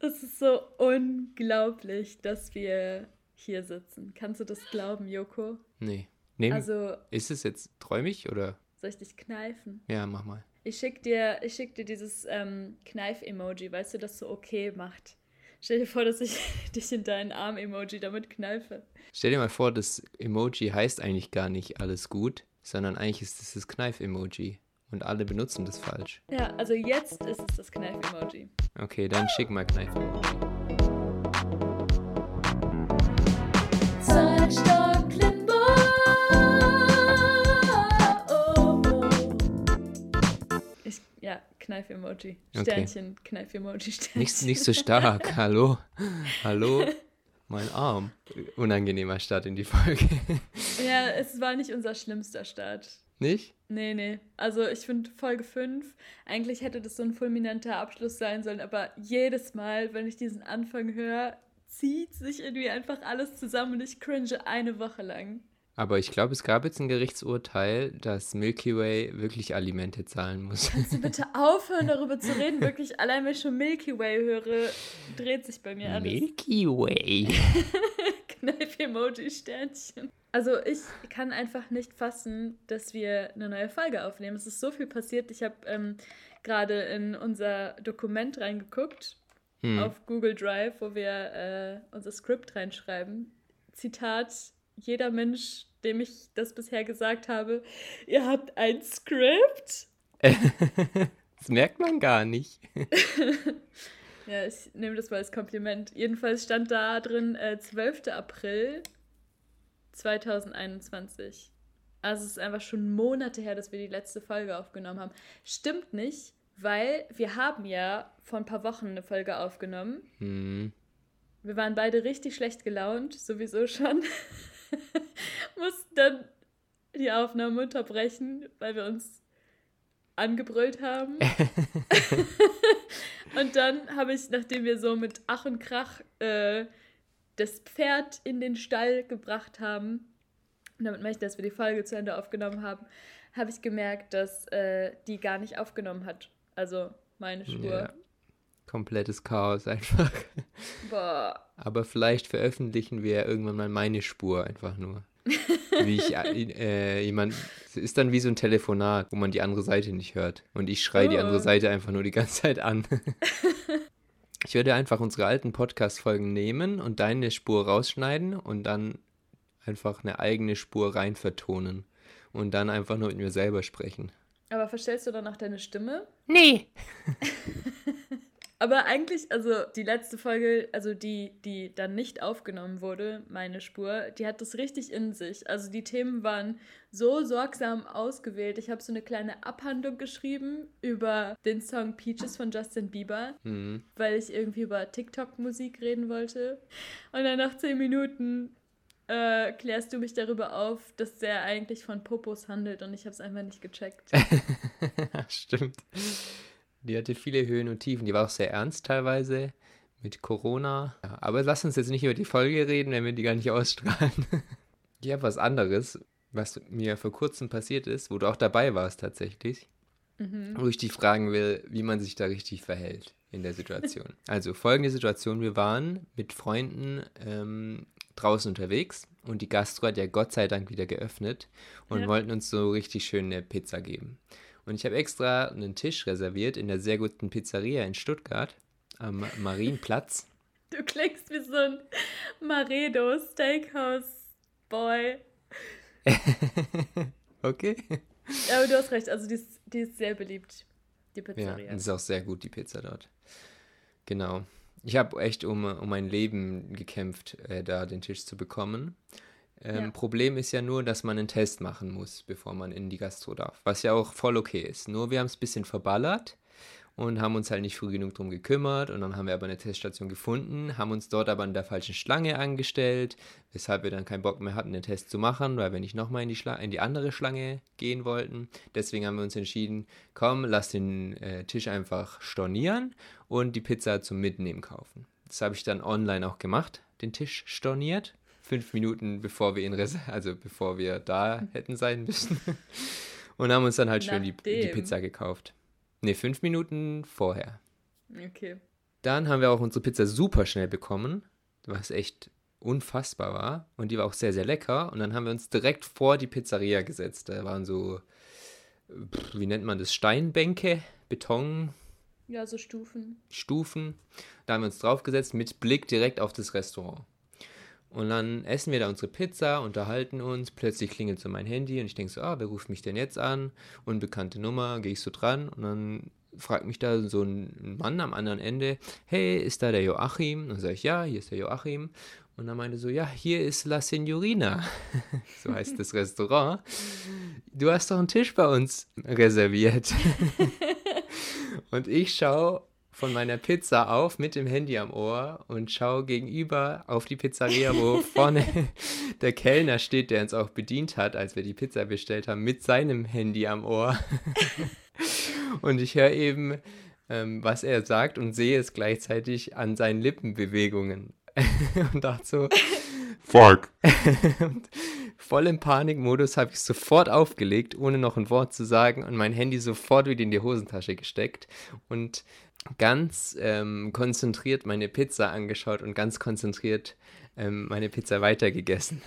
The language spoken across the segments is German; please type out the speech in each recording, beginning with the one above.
Es ist so unglaublich, dass wir hier sitzen. Kannst du das glauben, Joko? Nee. Nehmen, also, ist es jetzt träumig oder? Soll ich dich kneifen? Ja, mach mal. Ich schick dir, ich schick dir dieses ähm, Kneif-Emoji, weißt du, das so okay macht. Stell dir vor, dass ich dich in deinen Arm-Emoji damit kneife. Stell dir mal vor, das Emoji heißt eigentlich gar nicht alles gut, sondern eigentlich ist es das Kneif-Emoji. Und alle benutzen das falsch. Ja, also jetzt ist es das Kneif-Emoji. Okay, dann schick mal Kneif-Emoji. Ich, ja, Kneif-Emoji. Sternchen, okay. Kneif-Emoji, Sternchen. Nicht, nicht so stark, hallo. Hallo. Mein Arm. Unangenehmer Start in die Folge. Ja, es war nicht unser schlimmster Start. Nicht? Nee, nee. Also ich finde Folge 5, eigentlich hätte das so ein fulminanter Abschluss sein sollen, aber jedes Mal, wenn ich diesen Anfang höre, zieht sich irgendwie einfach alles zusammen und ich cringe eine Woche lang. Aber ich glaube, es gab jetzt ein Gerichtsurteil, dass Milky Way wirklich Alimente zahlen muss. Kannst du bitte aufhören, darüber zu reden? Wirklich, allein wenn ich schon Milky Way höre, dreht sich bei mir alles. Milky Way. Kneif-Emoji-Sternchen. Also ich kann einfach nicht fassen, dass wir eine neue Folge aufnehmen. Es ist so viel passiert. Ich habe ähm, gerade in unser Dokument reingeguckt, hm. auf Google Drive, wo wir äh, unser Skript reinschreiben. Zitat, jeder Mensch, dem ich das bisher gesagt habe, ihr habt ein Skript. das merkt man gar nicht. ja, ich nehme das mal als Kompliment. Jedenfalls stand da drin äh, 12. April 2021. Also es ist einfach schon Monate her, dass wir die letzte Folge aufgenommen haben. Stimmt nicht, weil wir haben ja vor ein paar Wochen eine Folge aufgenommen. Mhm. Wir waren beide richtig schlecht gelaunt, sowieso schon. Mussten dann die Aufnahme unterbrechen, weil wir uns angebrüllt haben. und dann habe ich, nachdem wir so mit Ach und Krach äh, das Pferd in den Stall gebracht haben, und damit möchte ich, dass wir die Folge zu Ende aufgenommen haben, habe ich gemerkt, dass äh, die gar nicht aufgenommen hat. Also meine Spur. Ja. Komplettes Chaos einfach. Boah. Aber vielleicht veröffentlichen wir ja irgendwann mal meine Spur einfach nur. wie ich äh, jemand es ist dann wie so ein Telefonat, wo man die andere Seite nicht hört und ich schreie oh. die andere Seite einfach nur die ganze Zeit an. Ich würde einfach unsere alten Podcast-Folgen nehmen und deine Spur rausschneiden und dann einfach eine eigene Spur rein vertonen und dann einfach nur mit mir selber sprechen. Aber verstellst du dann auch deine Stimme? Nee. Aber eigentlich, also die letzte Folge, also die, die dann nicht aufgenommen wurde, meine Spur, die hat das richtig in sich. Also die Themen waren so sorgsam ausgewählt. Ich habe so eine kleine Abhandlung geschrieben über den Song Peaches von Justin Bieber, mhm. weil ich irgendwie über TikTok-Musik reden wollte. Und dann nach zehn Minuten äh, klärst du mich darüber auf, dass der eigentlich von Popos handelt und ich habe es einfach nicht gecheckt. Stimmt. Die hatte viele Höhen und Tiefen. Die war auch sehr ernst teilweise mit Corona. Ja, aber lass uns jetzt nicht über die Folge reden, wenn wir die gar nicht ausstrahlen. ich habe was anderes, was mir vor kurzem passiert ist, wo du auch dabei warst tatsächlich. Mhm. Wo ich dich fragen will, wie man sich da richtig verhält in der Situation. also folgende Situation, wir waren mit Freunden ähm, draußen unterwegs und die Gastro hat ja Gott sei Dank wieder geöffnet und ja. wollten uns so richtig schön eine Pizza geben. Und ich habe extra einen Tisch reserviert in der sehr guten Pizzeria in Stuttgart am Marienplatz. Du klingst wie so ein Maredo Steakhouse Boy. okay. Ja, aber du hast recht, also die ist, die ist sehr beliebt, die Pizzeria. Ja, ist auch sehr gut, die Pizza dort. Genau. Ich habe echt um, um mein Leben gekämpft, äh, da den Tisch zu bekommen. Ähm, ja. Problem ist ja nur, dass man einen Test machen muss, bevor man in die Gastro darf. Was ja auch voll okay ist. Nur wir haben es ein bisschen verballert und haben uns halt nicht früh genug drum gekümmert. Und dann haben wir aber eine Teststation gefunden, haben uns dort aber in der falschen Schlange angestellt, weshalb wir dann keinen Bock mehr hatten, den Test zu machen, weil wir nicht nochmal in, die in die andere Schlange gehen wollten. Deswegen haben wir uns entschieden, komm, lass den äh, Tisch einfach stornieren und die Pizza zum Mitnehmen kaufen. Das habe ich dann online auch gemacht, den Tisch storniert fünf Minuten bevor wir ihn also bevor wir da hätten sein müssen. Und haben uns dann halt schön die, die, Pizza gekauft. Ne, fünf Minuten vorher. Okay. Dann haben wir auch unsere Pizza super schnell bekommen, was echt unfassbar war. Und die war auch sehr, sehr lecker. Und dann haben wir uns direkt vor die Pizzeria gesetzt. Da waren so, wie nennt man das, Steinbänke, Beton. Ja, so Stufen. Stufen. Da haben wir uns draufgesetzt mit Blick direkt auf das Restaurant. Und dann essen wir da unsere Pizza, unterhalten uns. Plötzlich klingelt so mein Handy und ich denke so, ah, wer ruft mich denn jetzt an? Unbekannte Nummer, gehe ich so dran und dann fragt mich da so ein Mann am anderen Ende, hey, ist da der Joachim? Und dann sage ich, ja, hier ist der Joachim. Und dann meinte so, ja, hier ist La Signorina. so heißt das Restaurant. Du hast doch einen Tisch bei uns reserviert. und ich schaue von meiner Pizza auf mit dem Handy am Ohr und schaue gegenüber auf die Pizzeria, wo vorne der Kellner steht, der uns auch bedient hat, als wir die Pizza bestellt haben, mit seinem Handy am Ohr. und ich höre eben, ähm, was er sagt und sehe es gleichzeitig an seinen Lippenbewegungen. und dachte so, fuck. Voll im Panikmodus habe ich sofort aufgelegt, ohne noch ein Wort zu sagen und mein Handy sofort wieder in die Hosentasche gesteckt und ganz ähm, konzentriert meine Pizza angeschaut und ganz konzentriert ähm, meine Pizza weitergegessen.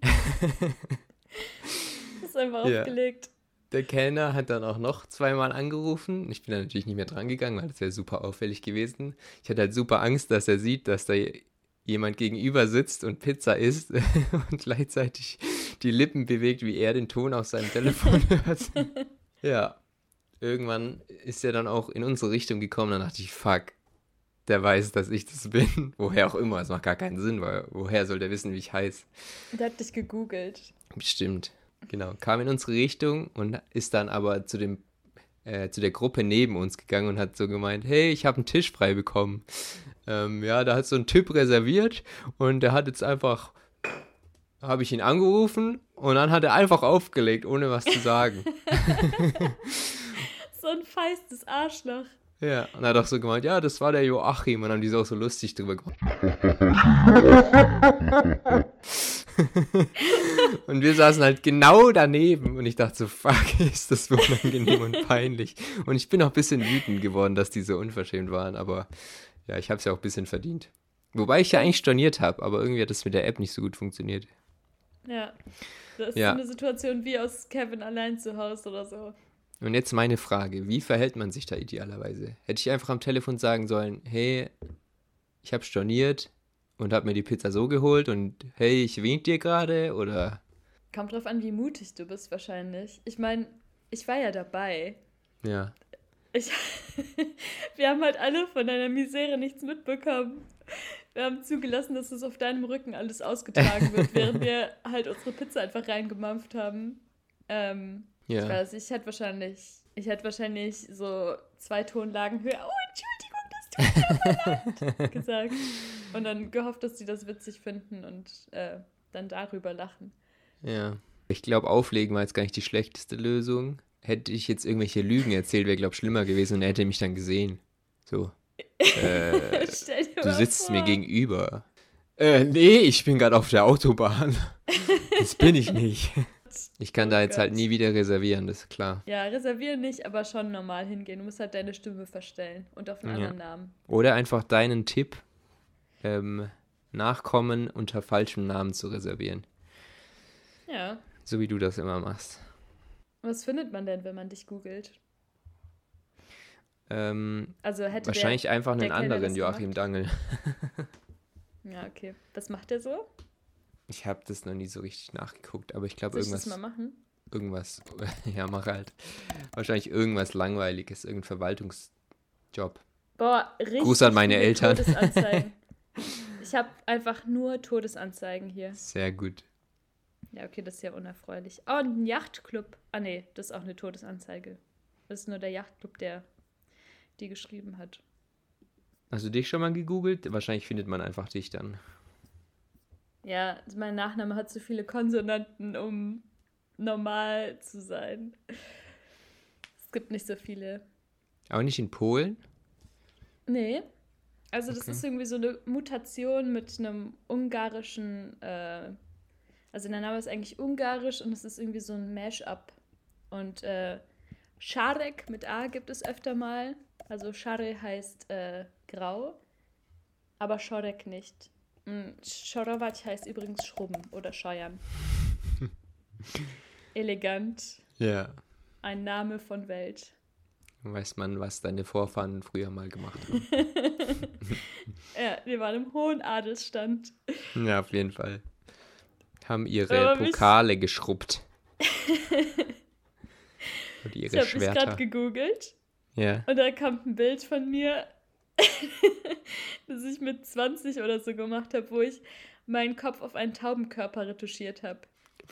das ist einfach ja. aufgelegt. Der Kellner hat dann auch noch zweimal angerufen. Ich bin da natürlich nicht mehr dran gegangen, weil das wäre super auffällig gewesen. Ich hatte halt super Angst, dass er sieht, dass da jemand gegenüber sitzt und Pizza isst und gleichzeitig die Lippen bewegt, wie er den Ton auf seinem Telefon hört. ja, irgendwann ist er dann auch in unsere Richtung gekommen. Dann dachte ich, fuck, der weiß, dass ich das bin. Woher auch immer, es macht gar keinen Sinn, weil woher soll der wissen, wie ich heiße? Der hat dich gegoogelt. Bestimmt. Genau, kam in unsere Richtung und ist dann aber zu dem äh, zu der Gruppe neben uns gegangen und hat so gemeint, hey, ich habe einen Tisch frei bekommen. Ähm, ja, da hat so ein Typ reserviert und der hat jetzt einfach, habe ich ihn angerufen und dann hat er einfach aufgelegt, ohne was zu sagen. so ein feistes Arschloch. Ja, und er hat auch so gemeint, ja, das war der Joachim. Und dann haben die so auch so lustig drüber gemacht. und wir saßen halt genau daneben. Und ich dachte so, fuck, ist das unangenehm und peinlich. Und ich bin auch ein bisschen wütend geworden, dass die so unverschämt waren. Aber ja, ich habe es ja auch ein bisschen verdient. Wobei ich ja eigentlich storniert habe, aber irgendwie hat das mit der App nicht so gut funktioniert. Ja, das ist ja. so eine Situation wie aus Kevin allein zu Hause oder so. Und jetzt meine Frage, wie verhält man sich da idealerweise? Hätte ich einfach am Telefon sagen sollen, hey, ich habe storniert und habe mir die Pizza so geholt und hey, ich wink dir gerade oder? Kommt drauf an, wie mutig du bist wahrscheinlich. Ich meine, ich war ja dabei. Ja. Ich, wir haben halt alle von deiner Misere nichts mitbekommen. Wir haben zugelassen, dass es auf deinem Rücken alles ausgetragen wird, während wir halt unsere Pizza einfach reingemampft haben. Ähm, ja. Ich weiß, ich hätte wahrscheinlich, ich hätte wahrscheinlich so zwei Tonlagen höher. Oh, Entschuldigung, das tut mir leid, gesagt. Und dann gehofft, dass sie das witzig finden und äh, dann darüber lachen. Ja. Ich glaube, auflegen war jetzt gar nicht die schlechteste Lösung. Hätte ich jetzt irgendwelche Lügen erzählt, wäre, glaube ich, schlimmer gewesen und er hätte mich dann gesehen. So. Äh, du sitzt vor. mir gegenüber. Äh, nee, ich bin gerade auf der Autobahn. Das bin ich nicht. Ich kann oh da jetzt halt Gott. halt nie wieder reservieren, das ist klar. Ja, reservieren nicht, aber schon normal hingehen. Du musst halt deine Stimme verstellen und auf einen ja. anderen Namen. Oder einfach deinen Tipp ähm, nachkommen, unter falschem Namen zu reservieren. Ja. So wie du das immer machst. Was findet man denn, wenn man dich googelt? Ähm, also hätte wahrscheinlich der, einfach einen anderen Joachim Dangel. ja, okay. Was macht der so? Ich habe das noch nie so richtig nachgeguckt, aber ich glaube irgendwas. Das mal machen? Irgendwas, ja, mach halt. Wahrscheinlich irgendwas Langweiliges, irgendein Verwaltungsjob. Boah, richtig. Gruß an meine Eltern. ich habe einfach nur Todesanzeigen hier. Sehr gut. Ja, okay, das ist ja unerfreulich. Oh, ein Yachtclub. Ah, nee, das ist auch eine Todesanzeige. Das ist nur der Yachtclub, der die geschrieben hat. Hast du dich schon mal gegoogelt? Wahrscheinlich findet man einfach dich dann. Ja, mein Nachname hat zu viele Konsonanten, um normal zu sein. Es gibt nicht so viele. Aber nicht in Polen? Nee. Also das okay. ist irgendwie so eine Mutation mit einem ungarischen, äh, also der Name ist eigentlich ungarisch und es ist irgendwie so ein Mash-up. Und äh, Scharek mit A gibt es öfter mal. Also Schare heißt äh, grau, aber Schorek nicht. Hm, Schorowac heißt übrigens Schrubben oder Scheuern. Elegant. Ja. Ein Name von Welt. Weiß man, was deine Vorfahren früher mal gemacht haben. ja, wir waren im hohen Adelsstand. Ja, auf jeden Fall. Haben ihre Pokale geschrubbt. Und ihre ich habe gerade gegoogelt. Ja. Und da kam ein Bild von mir, das ich mit 20 oder so gemacht habe, wo ich meinen Kopf auf einen Taubenkörper retuschiert habe.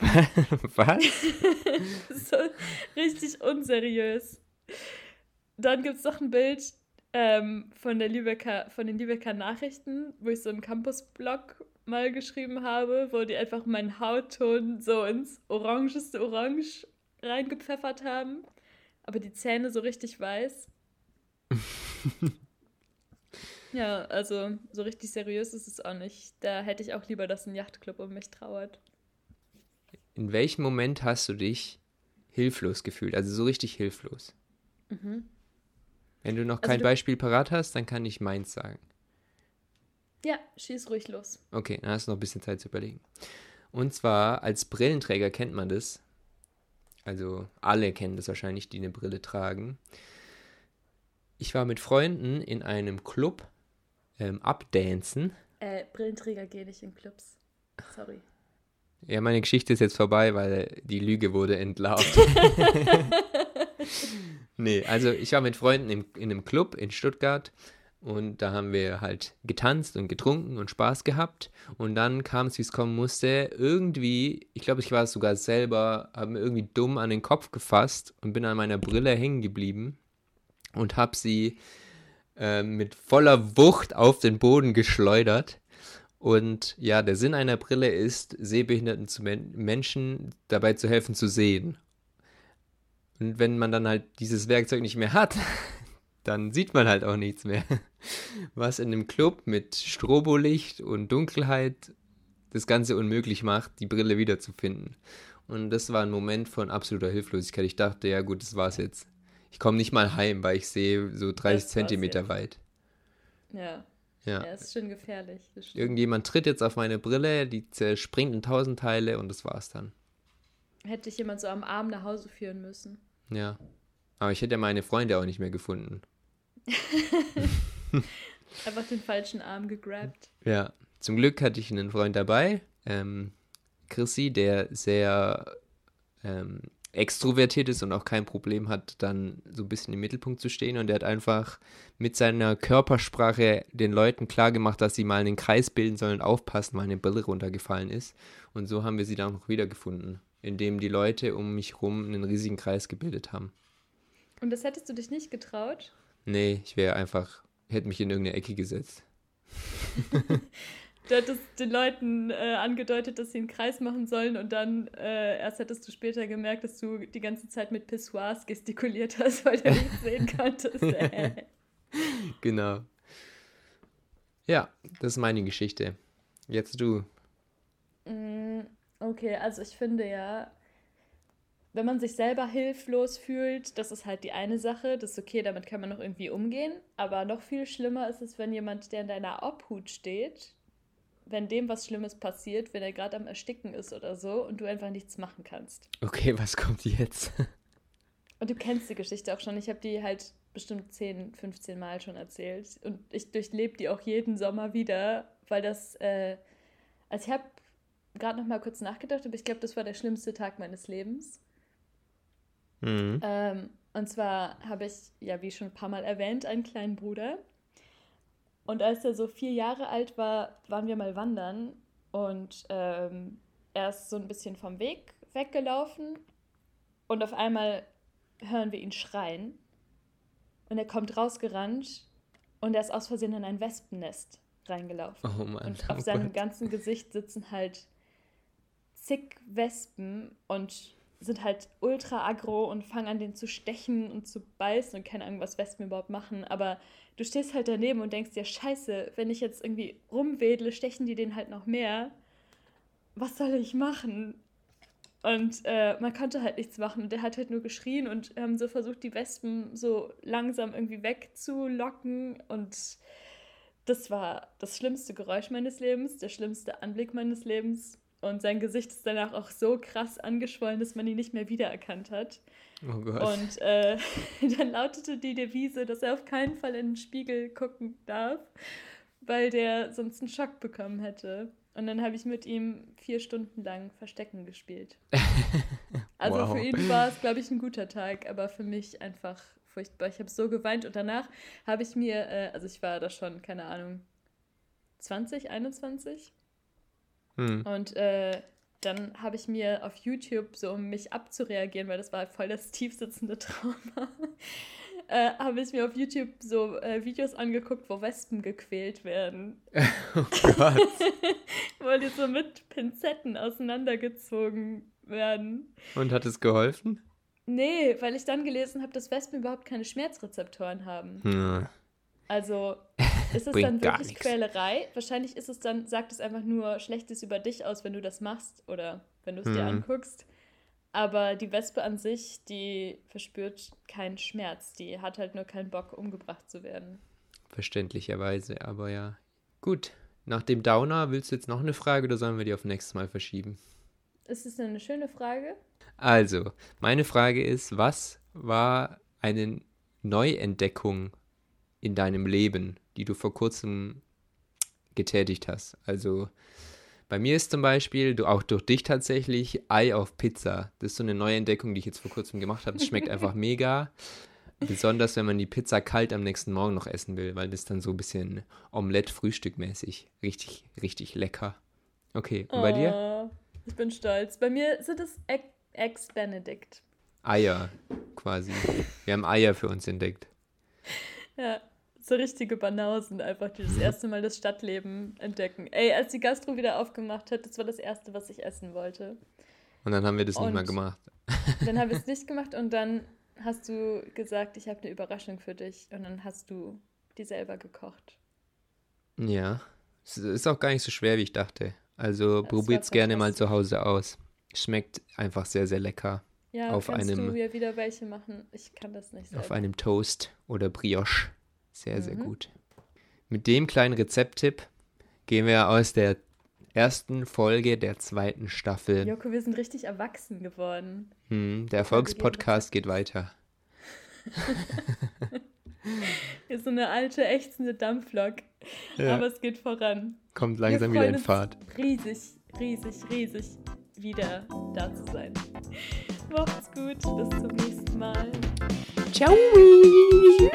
Was? so richtig unseriös. Dann gibt es noch ein Bild ähm, von, der Lübecker, von den Lübecker Nachrichten, wo ich so einen Campus-Blog mal geschrieben habe, wo die einfach meinen Hautton so ins orangeste Orange reingepfeffert haben, aber die Zähne so richtig weiß. ja, also so richtig seriös ist es auch nicht. Da hätte ich auch lieber, dass ein Yachtclub um mich trauert. In welchem Moment hast du dich hilflos gefühlt? Also so richtig hilflos? Mhm. Wenn du noch also kein du Beispiel parat hast, dann kann ich meins sagen. Ja, schieß ruhig los. Okay, dann hast du noch ein bisschen Zeit zu überlegen. Und zwar als Brillenträger kennt man das. Also alle kennen das wahrscheinlich, die eine Brille tragen. Ich war mit Freunden in einem Club ähm, abdancen. Äh, Brillenträger gehen nicht in Clubs. Sorry. Ja, meine Geschichte ist jetzt vorbei, weil die Lüge wurde entlarvt. nee, also ich war mit Freunden in, in einem Club in Stuttgart und da haben wir halt getanzt und getrunken und Spaß gehabt. Und dann kam es, wie es kommen musste. Irgendwie, ich glaube, ich war es sogar selber, habe mir irgendwie dumm an den Kopf gefasst und bin an meiner Brille hängen geblieben und habe sie äh, mit voller Wucht auf den Boden geschleudert. Und ja, der Sinn einer Brille ist, sehbehinderten zu Men Menschen dabei zu helfen zu sehen. Und wenn man dann halt dieses Werkzeug nicht mehr hat, dann sieht man halt auch nichts mehr. Was in einem Club mit Strobolicht und Dunkelheit das Ganze unmöglich macht, die Brille wiederzufinden. Und das war ein Moment von absoluter Hilflosigkeit. Ich dachte, ja gut, das war's jetzt. Ich komme nicht mal heim, weil ich sehe so 30 Zentimeter jetzt. weit. Ja. Ja. ja, ist schon gefährlich. Irgendjemand tritt jetzt auf meine Brille, die zerspringt in tausend Teile und das war's dann. Hätte ich jemand so am Arm nach Hause führen müssen. Ja. Aber ich hätte meine Freunde auch nicht mehr gefunden. Einfach den falschen Arm gegrabt. Ja, zum Glück hatte ich einen Freund dabei, ähm, Chrissy, der sehr ähm, extrovertiert ist und auch kein Problem hat, dann so ein bisschen im Mittelpunkt zu stehen. Und der hat einfach mit seiner Körpersprache den Leuten klargemacht, dass sie mal einen Kreis bilden sollen und aufpassen, weil eine Brille runtergefallen ist. Und so haben wir sie dann auch noch wiedergefunden, indem die Leute um mich herum einen riesigen Kreis gebildet haben. Und das hättest du dich nicht getraut? Nee, ich wäre einfach, hätte mich in irgendeine Ecke gesetzt. du hättest den Leuten äh, angedeutet, dass sie einen Kreis machen sollen und dann äh, erst hättest du später gemerkt, dass du die ganze Zeit mit Pissoirs gestikuliert hast, weil du nicht sehen konntest. genau. Ja, das ist meine Geschichte. Jetzt du. Mm, okay, also ich finde ja, wenn man sich selber hilflos fühlt, das ist halt die eine Sache, das ist okay, damit kann man noch irgendwie umgehen. Aber noch viel schlimmer ist es, wenn jemand, der in deiner Obhut steht, wenn dem was Schlimmes passiert, wenn er gerade am Ersticken ist oder so und du einfach nichts machen kannst. Okay, was kommt jetzt? und du kennst die Geschichte auch schon. Ich habe die halt bestimmt 10, 15 Mal schon erzählt. Und ich durchlebe die auch jeden Sommer wieder, weil das, äh, also ich habe gerade noch mal kurz nachgedacht, aber ich glaube, das war der schlimmste Tag meines Lebens. Mhm. Ähm, und zwar habe ich, ja, wie schon ein paar Mal erwähnt, einen kleinen Bruder. Und als er so vier Jahre alt war, waren wir mal wandern und ähm, er ist so ein bisschen vom Weg weggelaufen und auf einmal hören wir ihn schreien und er kommt rausgerannt und er ist aus Versehen in ein Wespennest reingelaufen. Oh Mann, und auf oh seinem Gott. ganzen Gesicht sitzen halt zig Wespen und sind halt ultra aggro und fangen an, den zu stechen und zu beißen und keine Ahnung, was Wespen überhaupt machen. Aber du stehst halt daneben und denkst dir, scheiße, wenn ich jetzt irgendwie rumwedle, stechen die den halt noch mehr. Was soll ich machen? Und äh, man konnte halt nichts machen. Und der hat halt nur geschrien und haben so versucht, die Wespen so langsam irgendwie wegzulocken. Und das war das schlimmste Geräusch meines Lebens, der schlimmste Anblick meines Lebens. Und sein Gesicht ist danach auch so krass angeschwollen, dass man ihn nicht mehr wiedererkannt hat. Oh Gott. Und äh, dann lautete die Devise, dass er auf keinen Fall in den Spiegel gucken darf, weil der sonst einen Schock bekommen hätte. Und dann habe ich mit ihm vier Stunden lang Verstecken gespielt. Also wow. für ihn war es, glaube ich, ein guter Tag, aber für mich einfach furchtbar. Ich habe so geweint und danach habe ich mir, äh, also ich war da schon, keine Ahnung, 20, 21. Hm. Und äh, dann habe ich mir auf YouTube, so um mich abzureagieren, weil das war voll das tiefsitzende Trauma, äh, habe ich mir auf YouTube so äh, Videos angeguckt, wo Wespen gequält werden. Oh Gott. wo die so mit Pinzetten auseinandergezogen werden. Und hat es geholfen? Nee, weil ich dann gelesen habe, dass Wespen überhaupt keine Schmerzrezeptoren haben. Hm. Also ist es dann wirklich Quälerei? Wahrscheinlich ist es dann, sagt es einfach nur Schlechtes über dich aus, wenn du das machst oder wenn du es hm. dir anguckst. Aber die Wespe an sich, die verspürt keinen Schmerz. Die hat halt nur keinen Bock, umgebracht zu werden. Verständlicherweise, aber ja. Gut, nach dem Downer willst du jetzt noch eine Frage oder sollen wir die auf nächstes Mal verschieben? Ist es eine schöne Frage? Also, meine Frage ist, was war eine Neuentdeckung in deinem Leben, die du vor kurzem getätigt hast? Also, bei mir ist zum Beispiel, du, auch durch dich tatsächlich, Ei auf Pizza. Das ist so eine neue Entdeckung, die ich jetzt vor kurzem gemacht habe. Es schmeckt einfach mega. Besonders wenn man die Pizza kalt am nächsten Morgen noch essen will, weil das dann so ein bisschen Omelette-Frühstück-mäßig. Richtig, richtig lecker. Okay, und bei dir? Oh, ich bin stolz. Bei mir sind es Eggs Benedict. Eier, quasi. Wir haben Eier für uns entdeckt. Ja, so richtige Banausen einfach, die das erste Mal das Stadtleben entdecken. Ey, als die Gastro wieder aufgemacht hat, das war das erste, was ich essen wollte. Und dann haben wir das und nicht mehr gemacht. Dann haben wir es nicht gemacht und dann hast du gesagt, ich habe eine Überraschung für dich und dann hast du die selber gekocht. Ja, es ist auch gar nicht so schwer, wie ich dachte. Also probiert es gerne mal zu Hause aus. Schmeckt einfach sehr, sehr lecker. Ja, auf kannst einem, du ja wieder welche machen. Ich kann das nicht selber. Auf einem Toast oder Brioche. Sehr, mhm. sehr gut. Mit dem kleinen Rezepttipp gehen wir aus der ersten Folge der zweiten Staffel. Joko, wir sind richtig erwachsen geworden. Hm, der Erfolgspodcast geht weiter. Hier ist so eine alte, ächzende Dampflok. Ja. Aber es geht voran. Kommt langsam wieder in Fahrt. Riesig, riesig, riesig wieder da zu sein. Macht's gut, bis zum nächsten Mal. Ciao. Tschüss.